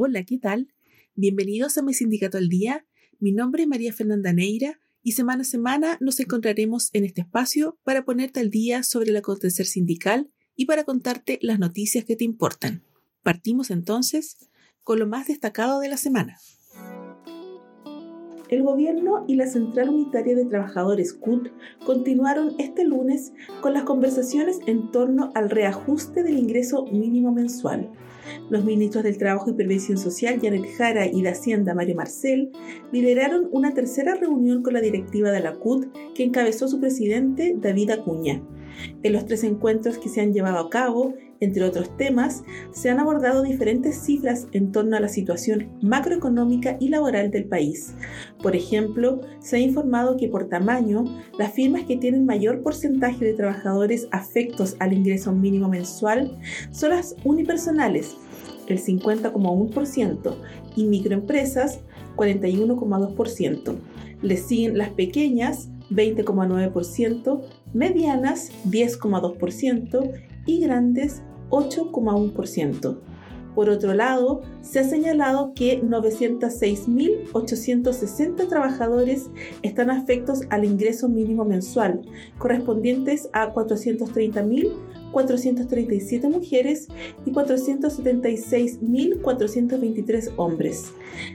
Hola, ¿qué tal? Bienvenidos a mi sindicato al día. Mi nombre es María Fernanda Neira y semana a semana nos encontraremos en este espacio para ponerte al día sobre el acontecer sindical y para contarte las noticias que te importan. Partimos entonces con lo más destacado de la semana. El gobierno y la Central Unitaria de Trabajadores CUT continuaron este lunes con las conversaciones en torno al reajuste del ingreso mínimo mensual. Los ministros del Trabajo y Prevención Social, Janet Jara, y de Hacienda, Mario Marcel, lideraron una tercera reunión con la directiva de la CUT que encabezó su presidente, David Acuña. En los tres encuentros que se han llevado a cabo, entre otros temas, se han abordado diferentes cifras en torno a la situación macroeconómica y laboral del país. Por ejemplo, se ha informado que por tamaño, las firmas que tienen mayor porcentaje de trabajadores afectos al ingreso mínimo mensual son las unipersonales, el 50,1%, y microempresas, 41,2%. Le siguen las pequeñas, 20,9%, medianas 10,2% y grandes 8,1%. Por otro lado, se ha señalado que 906.860 trabajadores están afectos al ingreso mínimo mensual, correspondientes a 430.437 mujeres y 476.423 hombres.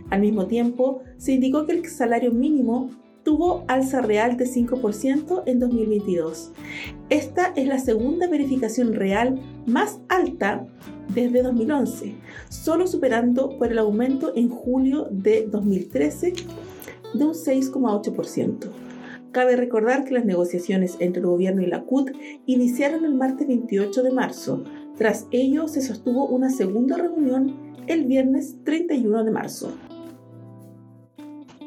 Al mismo tiempo, se indicó que el salario mínimo tuvo alza real de 5% en 2022. Esta es la segunda verificación real más alta desde 2011, solo superando por el aumento en julio de 2013 de un 6,8%. Cabe recordar que las negociaciones entre el gobierno y la CUT iniciaron el martes 28 de marzo. Tras ello se sostuvo una segunda reunión el viernes 31 de marzo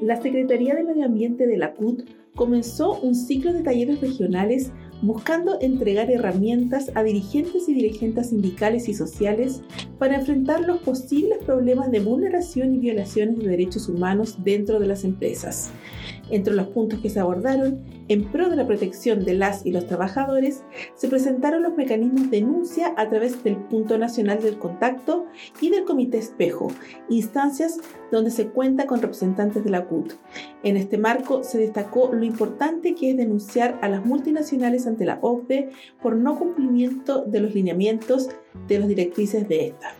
la Secretaría de Medio Ambiente de la CUT comenzó un ciclo de talleres regionales buscando entregar herramientas a dirigentes y dirigentes sindicales y sociales para enfrentar los posibles problemas de vulneración y violaciones de derechos humanos dentro de las empresas. Entre los puntos que se abordaron, en pro de la protección de las y los trabajadores, se presentaron los mecanismos de denuncia a través del Punto Nacional del Contacto y del Comité Espejo, instancias donde se cuenta con representantes de la CUT. En este marco se destacó lo importante que es denunciar a las multinacionales ante la OCDE por no cumplimiento de los lineamientos de las directrices de esta.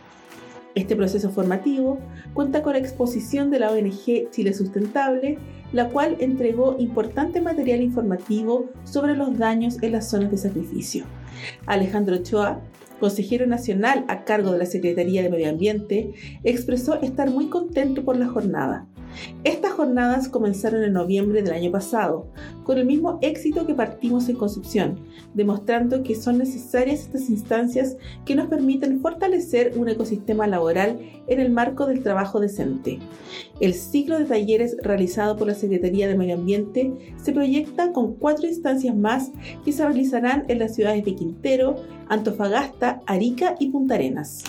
Este proceso formativo cuenta con la exposición de la ONG Chile Sustentable, la cual entregó importante material informativo sobre los daños en las zonas de sacrificio. Alejandro Ochoa, consejero nacional a cargo de la Secretaría de Medio Ambiente, expresó estar muy contento por la jornada. Estas jornadas comenzaron en noviembre del año pasado, con el mismo éxito que partimos en Concepción, demostrando que son necesarias estas instancias que nos permiten fortalecer un ecosistema laboral en el marco del trabajo decente. El ciclo de talleres realizado por la Secretaría de Medio Ambiente se proyecta con cuatro instancias más que se realizarán en las ciudades de Quintero, Antofagasta, Arica y Punta Arenas.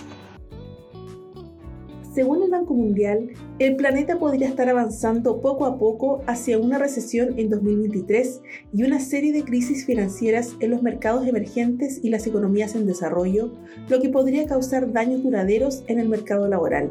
Según el Banco Mundial, el planeta podría estar avanzando poco a poco hacia una recesión en 2023 y una serie de crisis financieras en los mercados emergentes y las economías en desarrollo, lo que podría causar daños duraderos en el mercado laboral.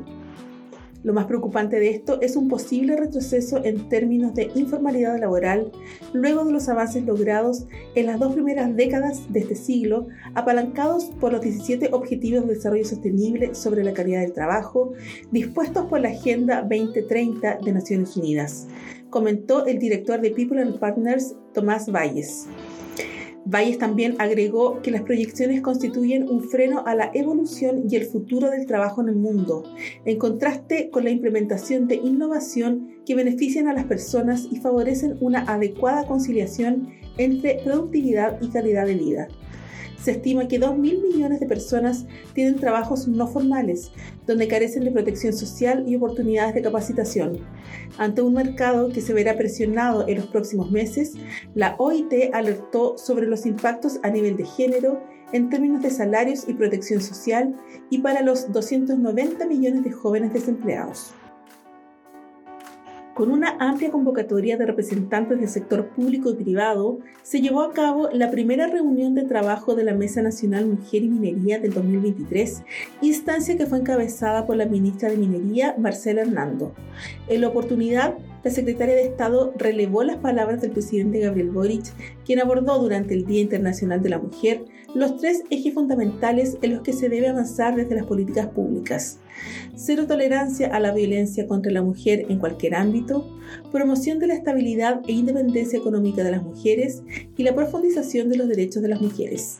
Lo más preocupante de esto es un posible retroceso en términos de informalidad laboral luego de los avances logrados en las dos primeras décadas de este siglo, apalancados por los 17 Objetivos de Desarrollo Sostenible sobre la calidad del trabajo, dispuestos por la Agenda 2030 de Naciones Unidas, comentó el director de People and Partners, Tomás Valles. Valles también agregó que las proyecciones constituyen un freno a la evolución y el futuro del trabajo en el mundo, en contraste con la implementación de innovación que benefician a las personas y favorecen una adecuada conciliación entre productividad y calidad de vida se estima que 2.000 millones de personas tienen trabajos no formales, donde carecen de protección social y oportunidades de capacitación. Ante un mercado que se verá presionado en los próximos meses, la OIT alertó sobre los impactos a nivel de género en términos de salarios y protección social y para los 290 millones de jóvenes desempleados. Con una amplia convocatoria de representantes del sector público y privado, se llevó a cabo la primera reunión de trabajo de la Mesa Nacional Mujer y Minería del 2023, instancia que fue encabezada por la ministra de Minería, Marcela Hernando. En la oportunidad, la secretaria de Estado relevó las palabras del presidente Gabriel Boric, quien abordó durante el Día Internacional de la Mujer los tres ejes fundamentales en los que se debe avanzar desde las políticas públicas. Cero tolerancia a la violencia contra la mujer en cualquier ámbito, promoción de la estabilidad e independencia económica de las mujeres y la profundización de los derechos de las mujeres.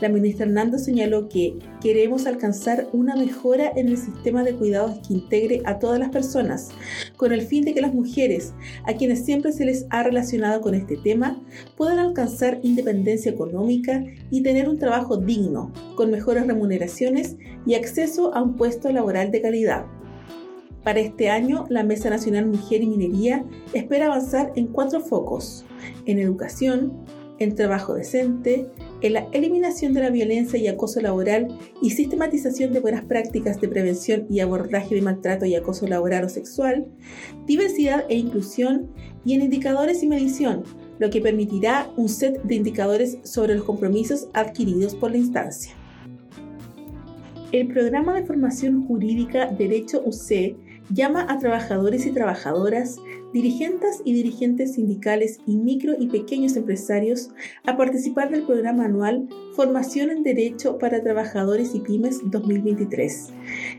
La ministra Hernando señaló que queremos alcanzar una mejora en el sistema de cuidados que integre a todas las personas, con el fin de que las mujeres, a quienes siempre se les ha relacionado con este tema, puedan alcanzar independencia económica y tener un trabajo digno, con mejores remuneraciones y acceso a un puesto laboral de calidad. Para este año, la Mesa Nacional Mujer y Minería espera avanzar en cuatro focos, en educación, en trabajo decente, en la eliminación de la violencia y acoso laboral y sistematización de buenas prácticas de prevención y abordaje de maltrato y acoso laboral o sexual, diversidad e inclusión y en indicadores y medición, lo que permitirá un set de indicadores sobre los compromisos adquiridos por la instancia. El programa de formación jurídica Derecho UC llama a trabajadores y trabajadoras, dirigentes y dirigentes sindicales y micro y pequeños empresarios a participar del programa anual Formación en Derecho para Trabajadores y Pymes 2023.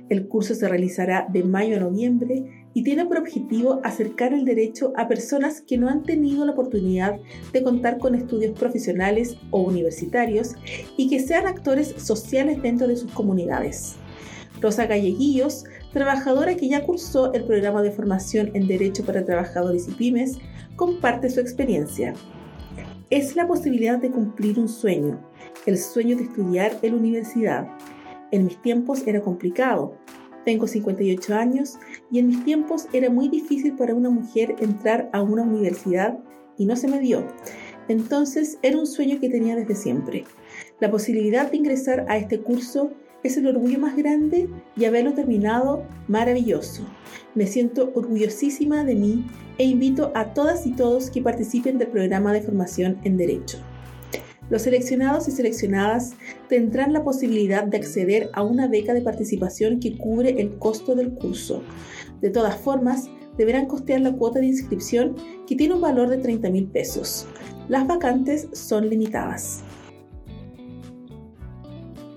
El curso se realizará de mayo a noviembre y tiene por objetivo acercar el derecho a personas que no han tenido la oportunidad de contar con estudios profesionales o universitarios y que sean actores sociales dentro de sus comunidades. Rosa Galleguillos trabajadora que ya cursó el programa de formación en Derecho para Trabajadores y Pymes, comparte su experiencia. Es la posibilidad de cumplir un sueño, el sueño de estudiar en la universidad. En mis tiempos era complicado. Tengo 58 años y en mis tiempos era muy difícil para una mujer entrar a una universidad y no se me dio. Entonces era un sueño que tenía desde siempre. La posibilidad de ingresar a este curso es el orgullo más grande y haberlo terminado maravilloso. Me siento orgullosísima de mí e invito a todas y todos que participen del programa de formación en Derecho. Los seleccionados y seleccionadas tendrán la posibilidad de acceder a una beca de participación que cubre el costo del curso. De todas formas, deberán costear la cuota de inscripción que tiene un valor de 30 mil pesos. Las vacantes son limitadas.